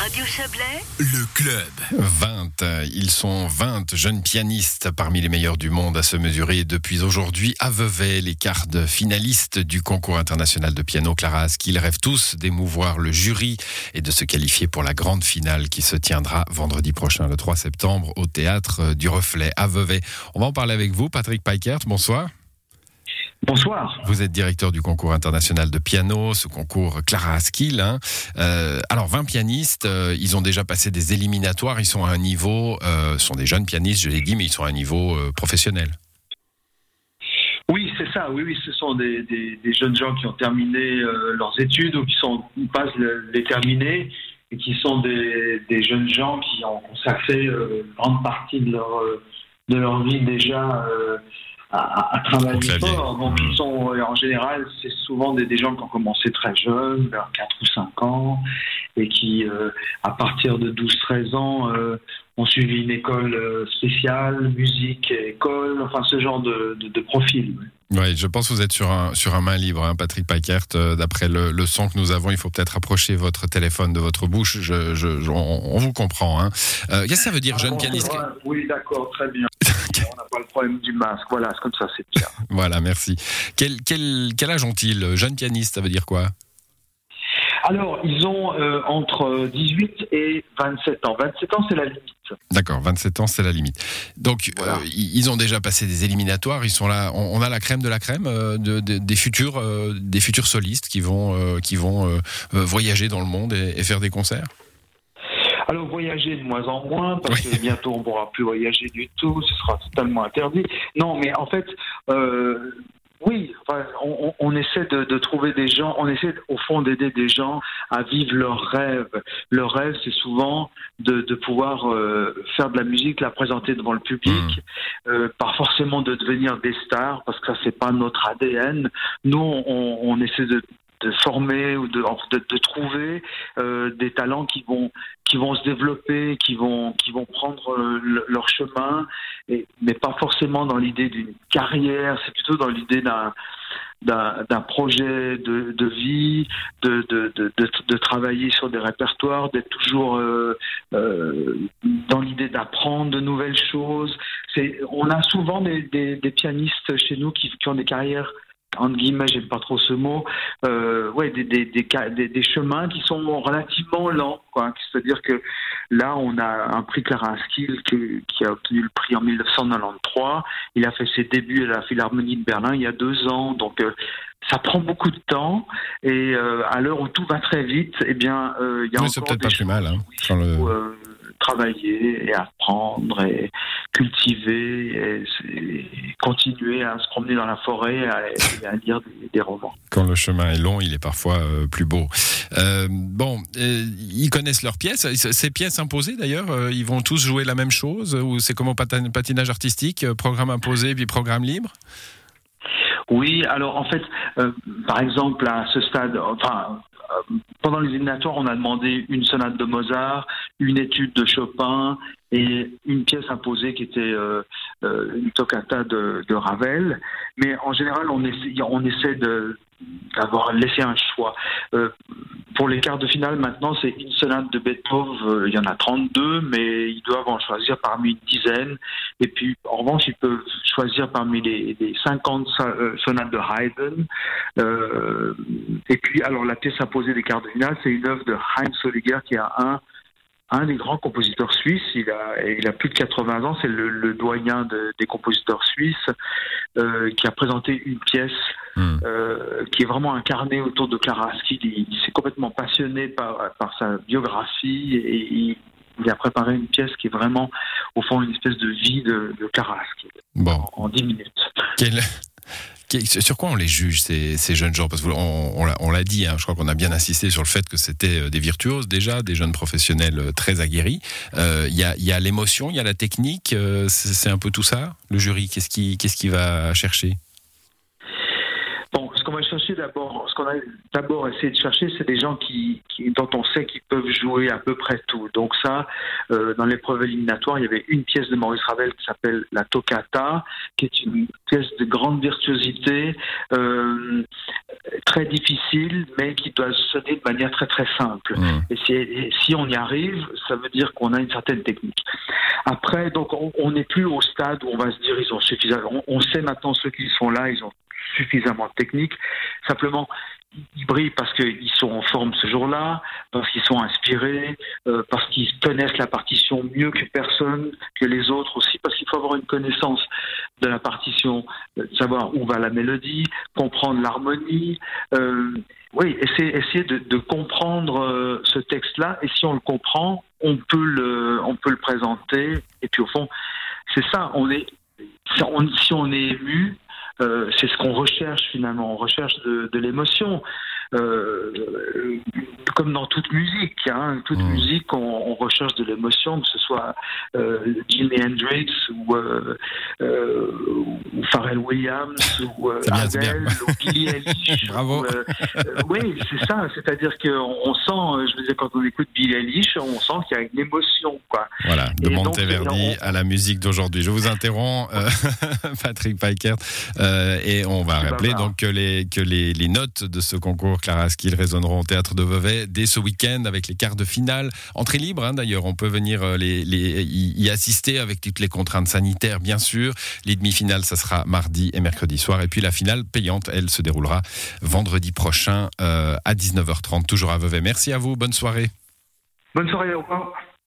Radio Chablais, Le club. 20. Ils sont 20 jeunes pianistes parmi les meilleurs du monde à se mesurer depuis aujourd'hui à Vevey. Les cartes finalistes du concours international de piano Clara Askill rêvent tous d'émouvoir le jury et de se qualifier pour la grande finale qui se tiendra vendredi prochain, le 3 septembre, au théâtre du Reflet à Vevey. On va en parler avec vous, Patrick Paikert. Bonsoir. Bonsoir. Vous êtes directeur du concours international de piano, ce concours Clara Askill. Hein. Euh, alors, 20 pianistes, euh, ils ont déjà passé des éliminatoires, ils sont à un niveau, euh, ce sont des jeunes pianistes, je l'ai dit, mais ils sont à un niveau euh, professionnel. Oui, c'est ça. Oui, oui, ce sont des, des- des jeunes gens qui ont terminé leurs études ou qui sont ou passent le- les terminer et qui sont des, des jeunes gens qui ont consacré une grande partie de leur de leur vie déjà à, à- travailler fort. Donc ils sont en général c'est souvent des, des gens qui ont commencé très jeunes, vers 4 ou 5 ans, et qui euh, à partir de 12-13 ans euh, ont suivi une école euh, spéciale, musique, école, enfin ce genre de, de, de profil. Oui, je pense que vous êtes sur un, sur un main libre, hein, Patrick Paikert. Euh, D'après le, le son que nous avons, il faut peut-être approcher votre téléphone de votre bouche. Je, je- je- on, on vous comprend. Hein. Euh, Qu'est-ce que ça veut dire, jeune Ah pianiste. Oui, d'accord, très bien. On n'a pas le problème du masque. Voilà, c'est comme ça, c'est bien. Voilà, merci. Quel, quel, quel âge ont-ils Jeune pianiste, ça veut dire quoi? Alors, ils ont euh, entre 18 et 27 ans. 27 ans, c'est la limite. D'accord, 27 ans, c'est la limite. Donc, Voilà. euh, ils ont déjà passé des éliminatoires. Ils sont là. On, on a la crème de la crème euh, de, de- des futurs, des futurs solistes qui vont, qui vont voyager dans le monde et, et faire des concerts? Alors, voyager de moins en moins, parce que bientôt, on ne pourra plus voyager du tout. Ce sera totalement interdit. Non, mais en fait, euh, oui, enfin, on, essaie de, de trouver des gens, on essaie au fond d'aider des gens à vivre leurs rêves. Leur rêve, c'est souvent de, de pouvoir euh, faire de la musique, la présenter devant le public, euh, pas forcément de devenir des stars, parce que ça, c'est pas notre ADN. Nous, on, on essaie de, de former ou de, de, trouver euh, des talents qui vont qui vont se développer, qui vont qui vont prendre euh, le- leur chemin, mais pas forcément dans l'idée d'une carrière. C'est plutôt dans l'idée d'un d'un projet de, de vie, de, de, de, travailler sur des répertoires, d'être toujours euh, euh, dans l'idée d'apprendre de nouvelles choses. On a souvent des, des, des pianistes chez nous qui, qui ont des carrières entre guillemets, j'aime pas trop ce mot, euh, ouais, des, des, des, chemins qui sont relativement lents, quoi. C'est-à-dire que là, on a un prix Clara Askill qui, qui a obtenu le prix en 1993. Il a fait ses débuts à la Philharmonie de Berlin il y a deux ans, donc euh, ça prend beaucoup de temps. Et euh, à l'heure où tout va très vite, eh bien, euh, il y a Oui, encore des pas plus mal, hein, le- euh, travailler et apprendre et cultiver et, et continuer à se promener dans la forêt et à, lire des, des romans. Quand le chemin est long, il est parfois euh, plus beau. Euh, bon, euh, ils connaissent leurs pièces. Ces pièces imposées, d'ailleurs, ils vont tous jouer la même chose ou c'est comme au patin- patinage artistique, programme imposé puis programme libre? Oui, alors en fait, par exemple, à ce stade, enfin, pendant les éliminatoires, on a demandé une sonate de Mozart, une étude de Chopin et une pièce imposée qui était euh, euh, une toccata de, Ravel. Mais en général, on essaie, on essaie de d'avoir laissé un choix. Euh, pour les quarts de finale, maintenant, c'est une sonate de Beethoven. Il y en a 32, mais ils doivent en choisir parmi une dizaine. Et puis, en revanche, ils peuvent choisir parmi les, les 50 so- euh, sonates de Haydn. Et puis, alors, la pièce imposée des quarts de finale, c'est une œuvre de Heinz Holliger, qui est un, un des grands compositeurs suisses. Il a, il a plus de 80 ans. C'est le, le doyen de- des compositeurs suisses, euh, qui a présenté une pièce Hmm. euh, qui est vraiment incarnée autour de Clara Askill. Il, il s'est complètement passionné par, par sa biographie et il, il a préparé une pièce qui est vraiment, au fond, une espèce de vie de, de Clara Askill Bon, en, en 10 minutes. quel- sur quoi on les juge, ces, jeunes gens? Parce qu'on on, l'a- dit, hein, je crois qu'on a bien insisté sur le fait que c'était euh, des virtuoses déjà, des jeunes professionnels euh, très aguerris. Euh, Il y a, l'émotion, il y a la technique, c'est un peu tout ça? Le jury, qu'est-ce qui, qu'est-ce qui va chercher? Va chercher d'abord, ce qu'on a d'abord essayé de chercher, c'est des gens qui, dont on sait qu'ils peuvent jouer à peu près tout. Donc ça, euh, dans l'épreuve éliminatoire, il y avait une pièce de Maurice Ravel qui s'appelle La Toccata, qui est une pièce de grande virtuosité, euh, très difficile, mais qui doit sonner de manière très très simple. Mmh. Et, si, et, si, on y arrive, ça veut dire qu'on a une certaine technique. Après, donc, on n'est plus au stade où on va se dire ils ont suffisamment. On, sait maintenant ceux qui sont là, ils ont suffisamment technique. Simplement, ils brillent parce qu'ils sont en forme ce jour-là, parce qu'ils sont inspirés, euh, parce qu'ils connaissent la partition mieux que personne, que les autres aussi, parce qu'il faut avoir une connaissance de la partition, de savoir où va la mélodie, comprendre l'harmonie. Euh, oui, essayer, essayer de, comprendre euh, ce texte-là, et si on le comprend, on peut le, on peut le présenter. Et puis au fond, c'est ça. On est, si on est ému, euh, c'est ce qu'on recherche finalement. On recherche de, l'émotion. Euh, comme dans toute musique, hein, toute mmh. musique, on, on, recherche de l'émotion, que ce soit euh, Jimi Hendrix ou, euh, euh ou Pharrell Williams ou euh, Adele ou Billie Eilish. Bravo. Oui, c'est ça. C'est-à-dire qu'on on sent, je veux dire, quand on écoute Billie Eilish, on sent qu'il y a une émotion, quoi. Voilà, de Monteverdi à la musique d'aujourd'hui. Je vous interromps, Patrick Paikert, et on va rappeler donc que les que les, les notes de ce concours Clara Askill résonneront au théâtre de Vevey dès ce week-end avec les quarts de finale. Entrée libre, hein, d'ailleurs, on peut venir euh, y assister avec toutes les contraintes sanitaires, bien sûr. Les demi-finales, ça sera mardi et mercredi soir. Et puis la finale payante, elle se déroulera vendredi prochain euh, à 19h30, toujours à Vevey. Merci à vous, bonne soirée. Bonne soirée, au revoir.